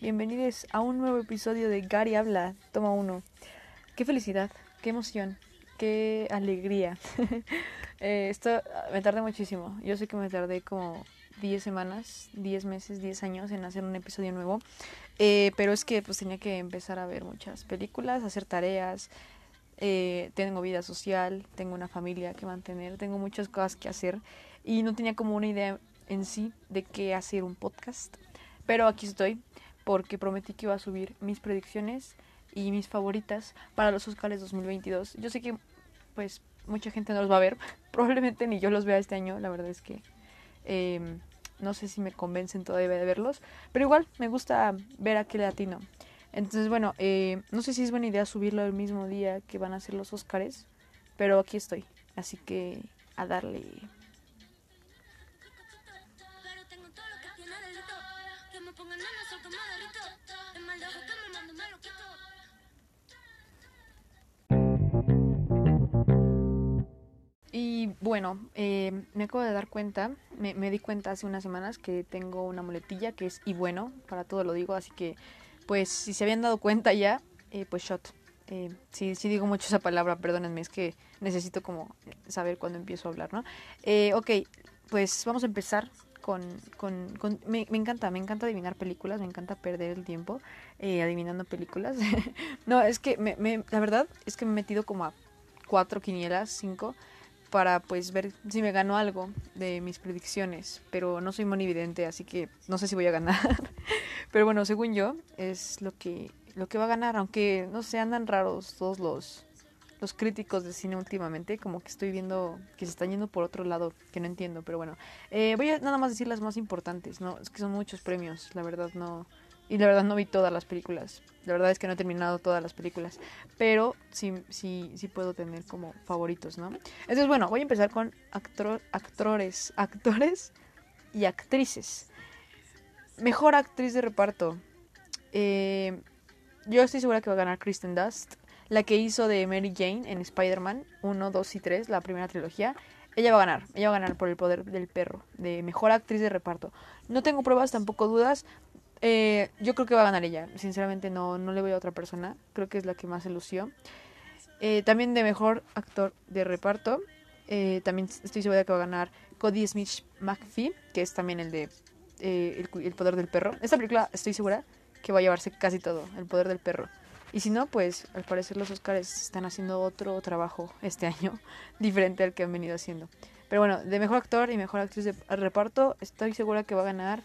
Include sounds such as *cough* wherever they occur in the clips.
bienvenidos a un nuevo episodio de Gary Habla, toma uno. Qué felicidad, qué emoción, qué alegría. *laughs* Eh, esto me tardé muchísimo. Yo sé que me tardé como 10 semanas, 10 meses, 10 años en hacer un episodio nuevo. Eh, pero es que pues tenía que empezar a ver muchas películas, hacer tareas, eh, tengo vida social, tengo una familia que mantener, tengo muchas cosas que hacer y no tenía como una idea en sí de qué hacer un podcast. Pero aquí estoy porque prometí que iba a subir mis predicciones y mis favoritas para los Oscars 2022. Yo sé que pues mucha gente no los va a ver, *laughs* probablemente ni yo los vea este año, la verdad es que eh, no sé si me convencen todavía de verlos, pero igual me gusta ver a qué latino. Entonces, bueno, eh, no sé si es buena idea subirlo el mismo día que van a ser los Oscars, pero aquí estoy, así que a darle. Bueno, eh, me acabo de dar cuenta, me, di cuenta hace unas semanas que tengo una muletilla que es y bueno, para todo lo digo, así que pues si se habían dado cuenta ya, eh, pues shot. Eh, sí, sí digo mucho esa palabra, perdónenme, es que necesito como saber cuándo empiezo a hablar, ¿no? Eh, ok, pues vamos a empezar con... con, me encanta, me encanta adivinar películas, me encanta perder el tiempo eh, adivinando películas. *laughs* no, es que me, me- la verdad es que me he metido como a cuatro quinielas, cinco, para pues ver si me gano algo de mis predicciones, pero no soy monividente, así que no sé si voy a ganar. *laughs* pero bueno, según yo, es lo que, lo que va a ganar, aunque no sé, andan raros todos los, los críticos de cine últimamente, como que estoy viendo que se están yendo por otro lado, que no entiendo, pero bueno. Eh, voy a nada más decir las más importantes, ¿no? Es que son muchos premios, la verdad no... Y la verdad no vi todas las películas. La verdad es que no he terminado todas las películas. Pero sí, sí, sí puedo tener como favoritos, ¿no? Entonces, bueno, voy a empezar con actores, *laughs* actores y actrices. Mejor actriz de reparto. Eh, yo estoy segura que va a ganar Kristen Dust. La que hizo de Mary Jane en Spider-Man 1, 2 y 3, la primera trilogía. Ella va a ganar. Ella va a ganar por el poder del perro. De mejor actriz de reparto. No tengo pruebas, tampoco dudas. Eh, yo creo que va a ganar ella. Sinceramente no, no le voy a otra persona. Creo que es la que más se lució. Eh, también de mejor actor de reparto. eh, también estoy segura que va a ganar Cody Smith McPhee, que es también el de eh, el, el poder del perro. Esta película estoy segura que va a llevarse casi todo, el poder del perro. Y si no, pues al parecer los Oscars están haciendo otro trabajo este año, *laughs* diferente al que han venido haciendo. Pero bueno, de mejor actor y mejor actriz de reparto, estoy segura que va a ganar,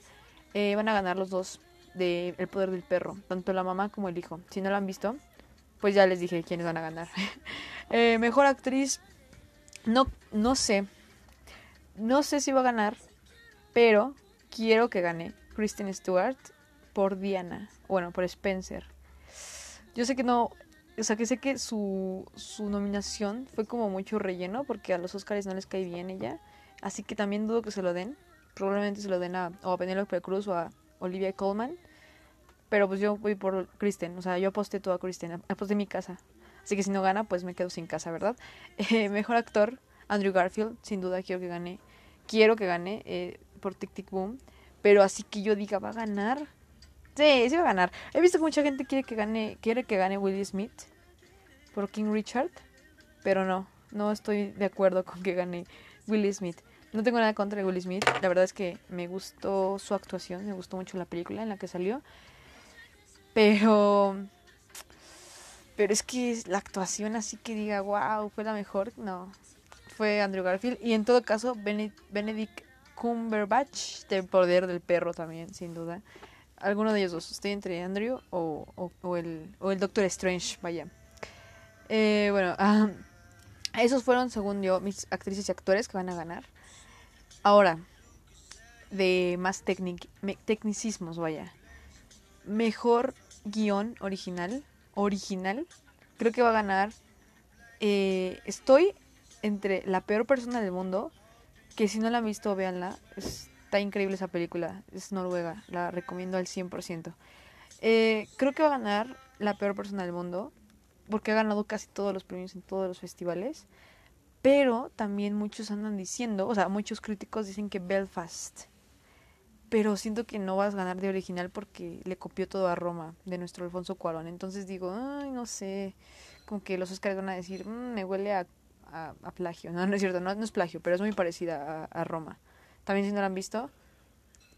eh, van a ganar los dos de El poder del perro, tanto la mamá como el hijo. Si no lo han visto, pues ya les dije quiénes van a ganar. *laughs* Eh, mejor actriz, no, no sé, no sé si va a ganar, pero quiero que gane Kristen Stewart por Diana, bueno, por Spencer. Yo sé que no, o sea, que sé que su, su nominación fue como mucho relleno porque a los Oscars no les cae bien ella, así que también dudo que se lo den. Probablemente se lo den a, o a Penelope Cruz o a Olivia Colman. Pero pues yo voy por Kristen, o sea, yo aposté todo a Kristen, aposté mi casa. Así que si no gana, pues me quedo sin casa, ¿verdad? *laughs* Eh, mejor actor, Andrew Garfield, sin duda quiero que gane. Quiero que gane eh, por Tic Tic Boom. Pero así que yo diga, ¿va a ganar? Sí, sí va a ganar. He visto que mucha gente quiere que gane, quiere que gane Will Smith por King Richard. Pero no, no estoy de acuerdo con que gane Will Smith. No tengo nada contra Will Smith. La verdad es que me gustó su actuación, me gustó mucho la película en la que salió. Pero pero es que la actuación así que diga, wow, fue la mejor, no. Fue Andrew Garfield. Y en todo caso, Bene- Benedict Cumberbatch, del poder del perro también, sin duda. Alguno de ellos dos. Estoy entre Andrew o, o, el, o el Doctor Strange, vaya. Eh, bueno, ah, esos fueron, según yo, mis actrices y actores que van a ganar. Ahora, de más tecnicismos, vaya. Mejor guion original original, creo que va a ganar. eh, estoy entre la peor persona del mundo, que si no la han visto, véanla. Está increíble esa película, es noruega, la recomiendo al 100%. Eh, creo que va a ganar la peor persona del mundo, porque ha ganado casi todos los premios en todos los festivales. Pero también muchos andan diciendo, o sea, muchos críticos dicen que Belfast. Pero siento que no vas a ganar de original porque le copió todo a Roma de nuestro Alfonso Cuarón. Entonces digo, ay, no sé, como que los Oscars van a decir, "Mm, me huele a, plagio. *laughs* No, no es cierto, no, es plagio, pero es muy parecida a, a Roma. También si no la han visto,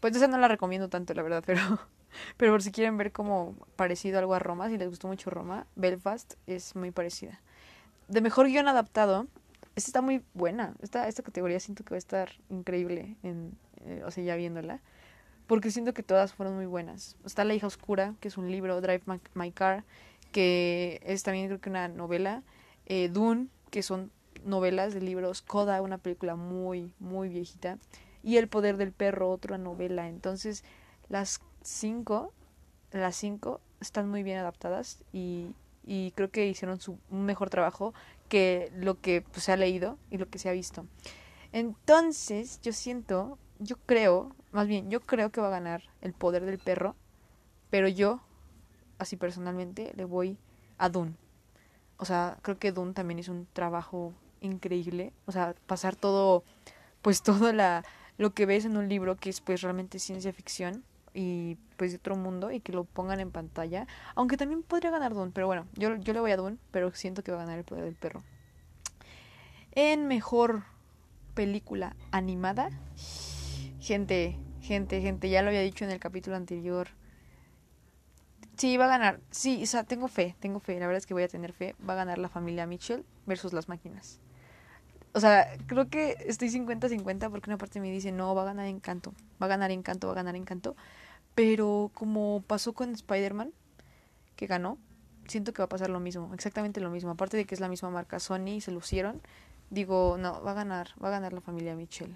pues esa no la recomiendo tanto, la verdad, *laughs* pero, pero por si quieren ver como parecido algo a Roma, si les gustó mucho Roma, Belfast es muy parecida. De mejor guion adaptado, esta está muy buena. Esta, esta categoría siento que va a estar increíble, en, eh, o sea, ya viéndola. Porque siento que todas fueron muy buenas. Está La hija oscura, que es un libro, Drive My, Car, que es también creo que una novela. eh, Dune, que son novelas de libros. Coda, una película muy, muy viejita. Y El poder del perro, otra novela. Entonces, las cinco, las cinco están muy bien adaptadas y, y creo que hicieron su, mejor trabajo que lo que pues, se ha leído y lo que se ha visto. Entonces, yo siento, yo creo, más bien, yo creo que va a ganar el poder del perro, pero yo, así personalmente, le voy a Dune. O sea, creo que Dune también hizo un trabajo increíble. O sea, pasar todo, pues *laughs* todo la, lo que ves en un libro que es pues realmente ciencia ficción y pues de otro mundo y que lo pongan en pantalla. Aunque también podría ganar Dune, pero bueno, yo, yo le voy a Dune, pero siento que va a ganar el poder del perro. En mejor película animada, gente, gente, gente, ya lo había dicho en el capítulo anterior. Sí, va a ganar. Sí, o sea, tengo fe, tengo fe. La verdad es que voy a tener fe. Va a ganar la familia Mitchell versus las máquinas. O sea, creo que estoy 50-50 porque una parte me dice, no, va a ganar Encanto. Va a ganar Encanto, va a ganar Encanto. Pero como pasó con Spider-Man, que ganó, siento que va a pasar lo mismo, exactamente lo mismo. Aparte de que es la misma marca Sony se lucieron, digo, no, va a ganar, va a ganar la familia Mitchell.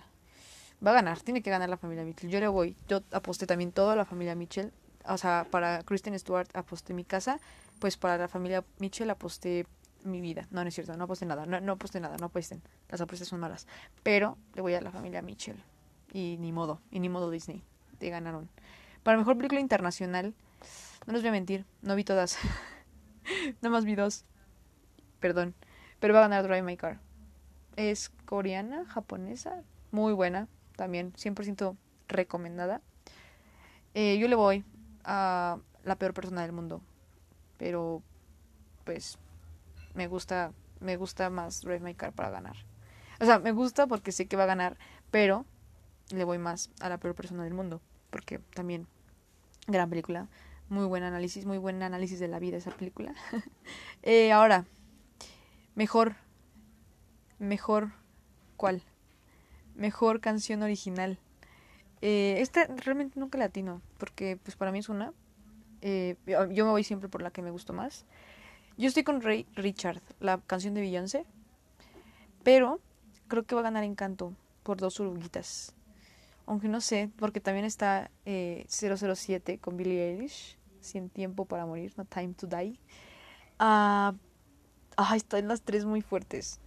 Va a ganar, tiene que ganar la familia Mitchell. Yo le voy, yo aposté también todo a la familia Mitchell. O sea, para Kristen Stewart aposté mi casa, pues para la familia Mitchell aposté mi vida. No, no es cierto, no aposté nada, no, no aposté nada, no apuesten. Las apuestas son malas. Pero le voy a la familia Mitchell. Y ni modo, y ni modo Disney. Te ganaron. Para mejor película internacional, no les voy a mentir, no vi todas. *laughs* Nada más vi dos. Perdón. Pero va a ganar Drive My Car. Es coreana, japonesa, muy buena, también 100% recomendada. Eh, yo le voy a la peor persona del mundo, pero pues me gusta, me gusta más Drive My Car para ganar. O sea, me gusta porque sé que va a ganar, pero le voy más a la peor persona del mundo, porque también gran película, muy buen análisis, muy buen análisis de la vida esa película. *laughs* eh, ahora, mejor, mejor, ¿cuál? Mejor canción original. Eh, esta realmente nunca latino, porque pues para mí es una. Eh, yo me voy siempre por la que me gustó más. Yo estoy con Ray Richard, la canción de Beyoncé, pero creo que va a ganar Encanto por dos oruguitas. Aunque no sé, porque también está eh, 007 con Billie Eilish, Sin Tiempo para Morir, No Time to Die. Ah, ah, están las tres muy fuertes.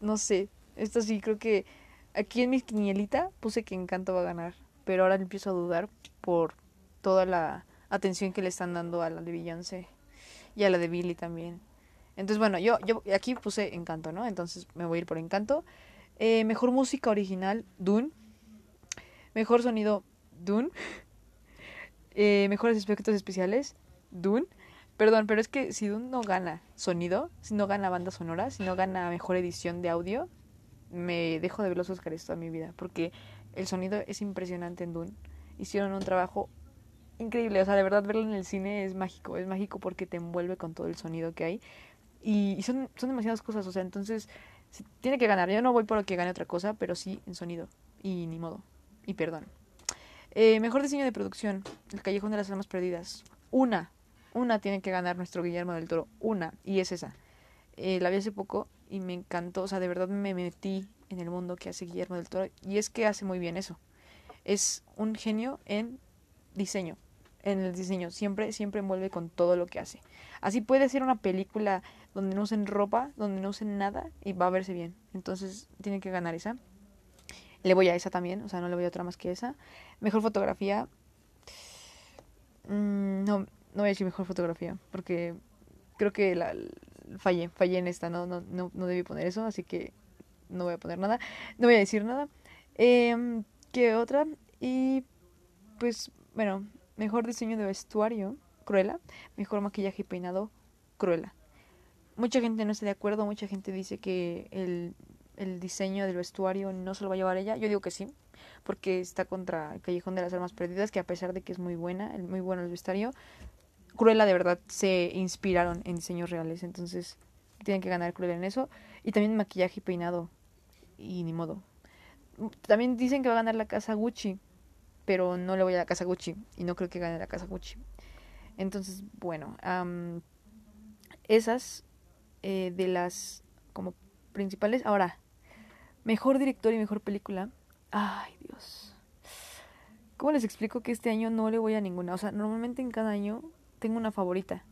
No sé, esta sí creo que aquí en mi quinielita puse que Encanto va a ganar, pero ahora empiezo a dudar por toda la atención que le están dando a la de Beyoncé y a la de Billie también. Entonces, bueno, yo, yo aquí puse Encanto, ¿no? Entonces me voy a ir por Encanto. Eh, mejor música original, Dune. Mejor sonido, Dune. Eh, mejores efectos especiales, Dune. Perdón, pero es que si Dune no gana sonido, si no gana banda sonora, si no gana mejor edición de audio, me dejo de ver los Oscars toda mi vida. Porque el sonido es impresionante en Dune. Hicieron un trabajo increíble. O sea, de verdad verlo en el cine es mágico. Es mágico porque te envuelve con todo el sonido que hay. Y, y son, son demasiadas cosas. O sea, entonces tiene que ganar. Yo no voy por lo que gane otra cosa, pero sí en sonido. Y ni modo. Y perdón. Eh, mejor diseño de producción. El Callejón de las Almas Perdidas. Una. Una tiene que ganar nuestro Guillermo del Toro. Una. Y es esa. Eh, la vi hace poco y me encantó. O sea, de verdad me metí en el mundo que hace Guillermo del Toro. Y es que hace muy bien eso. Es un genio en diseño. en el diseño. Siempre, siempre envuelve con todo lo que hace. Así puede ser una película donde no usen ropa, donde no usen nada y va a verse bien. Entonces tiene que ganar esa. Le voy a esa también, o sea, no le voy a otra más que esa. Mejor fotografía. Mm, no, no voy a decir mejor fotografía, porque creo que la, fallé, fallé en esta, no, no, no, no debí poner eso, así que no voy a poner nada, no voy a decir nada. Eh, ¿Qué otra? Y pues, bueno, mejor diseño de vestuario, Cruella. Mejor maquillaje y peinado, Cruella. Mucha gente no está de acuerdo, mucha gente dice que el, el diseño del vestuario no se lo va a llevar ella. Yo digo que sí, porque está contra el Callejón de las Armas Perdidas, que a pesar de que es muy buena, muy bueno el vestuario, Cruella de verdad se inspiraron en diseños reales, entonces tienen que ganar Cruella en eso. Y también maquillaje y peinado, y ni modo. También dicen que va a ganar la casa Gucci, pero no le voy a la casa Gucci y no creo que gane la casa Gucci. Entonces, bueno, um, esas eh, de las como principales. Ahora, mejor director y mejor película. Ay, Dios. ¿Cómo les explico que este año no le voy a ninguna? O sea, normalmente en cada año tengo una favorita.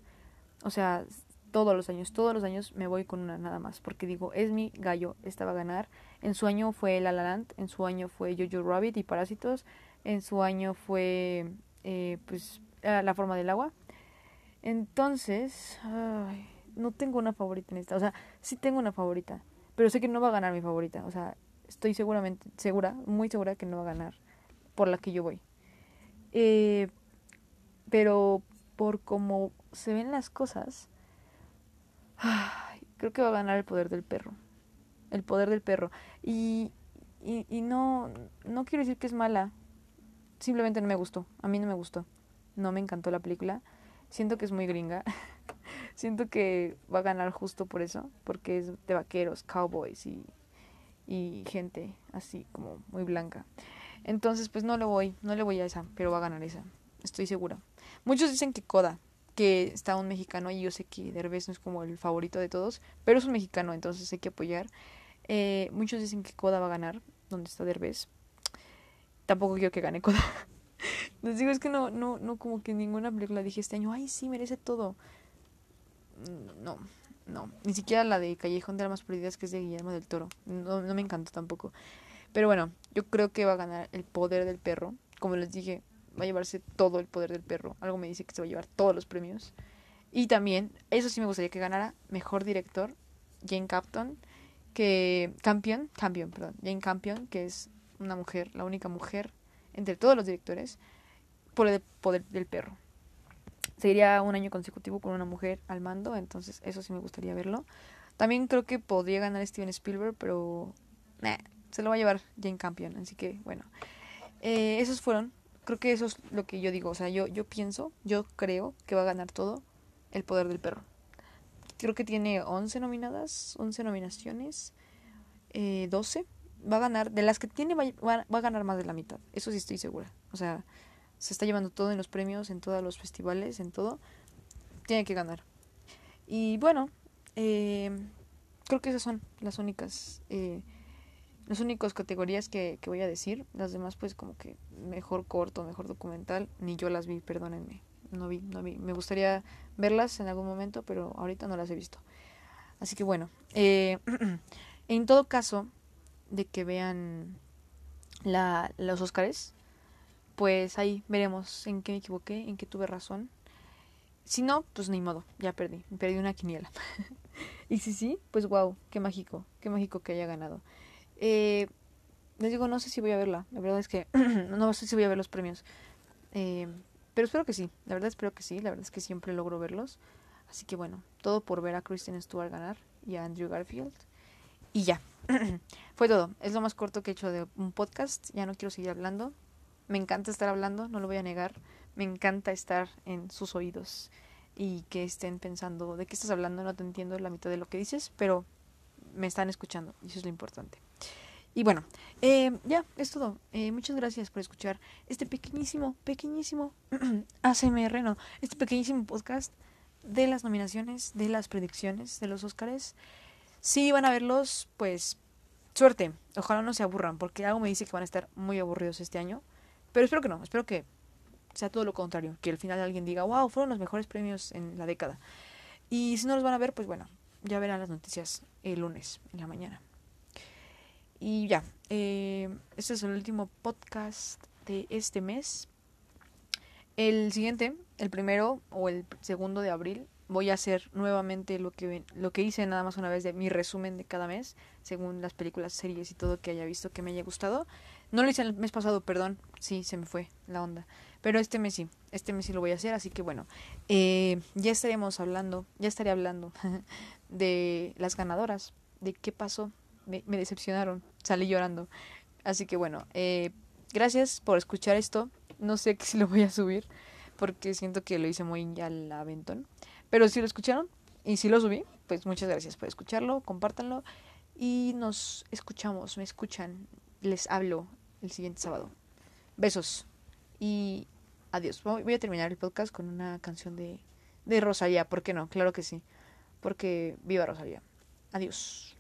O sea, todos los años, todos los años me voy con una nada más, porque digo, es mi gallo, esta va a ganar. En su año fue La La Land, en su año fue Jojo Rabbit y Parásitos, en su año fue eh, pues La forma del agua. Entonces, ay, no tengo una favorita en esta, o sea, sí tengo una favorita, pero sé que no va a ganar mi favorita, o sea, estoy seguramente segura, muy segura que no va a ganar por la que yo voy. Eh, pero por cómo se ven las cosas, creo que va a ganar el poder del perro. El poder del perro. Y, y, y no, no quiero decir que es mala. Simplemente no me gustó. A mí no me gustó. No me encantó la película. Siento que es muy gringa. *laughs* Siento que va a ganar justo por eso. Porque es de vaqueros, cowboys y, y gente así como muy blanca. Entonces, pues no le voy, no le voy a esa, pero va a ganar esa. Estoy segura. Muchos dicen que Coda, que está un mexicano y yo sé que Derbez no es como el favorito de todos, pero es un mexicano, entonces hay que apoyar. Eh, muchos dicen que Coda va a ganar, donde está Derbez. Tampoco quiero que gane Coda. *laughs* Les digo, es que no, no, no, como que ninguna película dije este año, ay, sí, merece todo. No, no, ni siquiera la de Callejón de Almas Perdidas, que es de Guillermo del Toro. No, no me encantó tampoco. Pero bueno, yo creo que va a ganar el poder del perro. Como les dije, va a llevarse todo el poder del perro. Algo me dice que se va a llevar todos los premios. Y también, eso sí me gustaría que ganara mejor director, Jane Capton, que Campion, Campion, perdón, Jane Campion, que es una mujer, la única mujer entre todos los directores, por el poder del perro. Sería un año consecutivo con una mujer al mando, entonces eso sí me gustaría verlo. También creo que podría ganar Steven Spielberg, pero se lo va a llevar Jane Campion, así que bueno. Eh, esos fueron creo que eso es lo que yo digo. O sea, yo, yo pienso, yo creo que va a ganar todo el poder del perro. Creo que tiene 11 nominadas, 11 nominaciones, eh, 12. Va a ganar, de las que tiene, va, va, a ganar más de la mitad. Eso sí estoy segura. O sea, se está llevando todo en los premios, en todos los festivales, en todo. Tiene que ganar. Y bueno, eh, creo que esas son las únicas. Eh, las categorías que, que, voy a decir. Las demás, pues, como que mejor corto, mejor documental. Ni yo las vi, perdónenme. No vi, no vi. Me gustaría verlas en algún momento, pero ahorita no las he visto. Así que bueno. Eh, *clears throat* en todo caso, de que vean la, los Oscars, pues ahí veremos en qué me equivoqué, en qué tuve razón. Si no, pues ni modo, ya perdí. Perdí una quiniela. *laughs* y si sí, pues wow, qué mágico, qué mágico que haya ganado. Eh, les digo, no sé si voy a verla. La verdad es que *clears throat* no sé si voy a ver los premios. Eh, pero espero que sí. La verdad espero que sí. La verdad es que siempre logro verlos. Así que bueno, todo por ver a Kristen Stewart ganar y a Andrew Garfield. Y ya. *clears throat* Fue todo. Es lo más corto que he hecho de un podcast. Ya no quiero seguir hablando. Me encanta estar hablando, no lo voy a negar. Me encanta estar en sus oídos y que estén pensando de qué estás hablando. No te entiendo la mitad de lo que dices, pero me están escuchando y eso es lo importante. Y bueno, eh, ya, es todo. Eh, muchas gracias por escuchar este pequeñísimo, pequeñísimo *clears throat* ACMR, no, este pequeñísimo podcast de las nominaciones, de las predicciones de los Óscares. Si van a verlos, pues suerte. Ojalá no se aburran, porque algo me dice que van a estar muy aburridos este año. Pero espero que no, espero que sea todo lo contrario, que al final alguien diga, wow, fueron los mejores premios en la década. Y si no los van a ver, pues bueno, ya verán las noticias el lunes en la mañana. Y ya, eh, este es el último podcast de este mes. El siguiente, el primero o el segundo de abril, voy a hacer nuevamente lo que, lo que hice nada más una vez de mi resumen de cada mes, según las películas, series y todo que haya visto que me haya gustado. No lo hice el mes pasado, perdón, sí, se me fue la onda. Pero este mes sí, este mes sí lo voy a hacer, así que bueno, eh, ya estaremos hablando, ya estaré hablando *laughs* de las ganadoras, de qué pasó, me, decepcionaron, salí llorando. Así que bueno, eh, gracias por escuchar esto, no sé *laughs* si lo voy a subir, porque siento que lo hice muy al aventón. Pero si lo escucharon y si lo subí, pues muchas gracias por escucharlo, compártanlo y nos escuchamos, me escuchan, les hablo el siguiente sábado. Besos y adiós. Voy a terminar el podcast con una canción de, de Rosalía, ¿por qué no? Claro que sí, porque viva Rosalía. Adiós.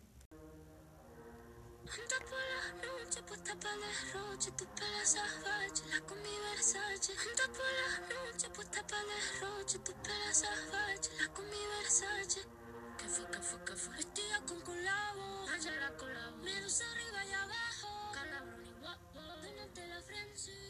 you.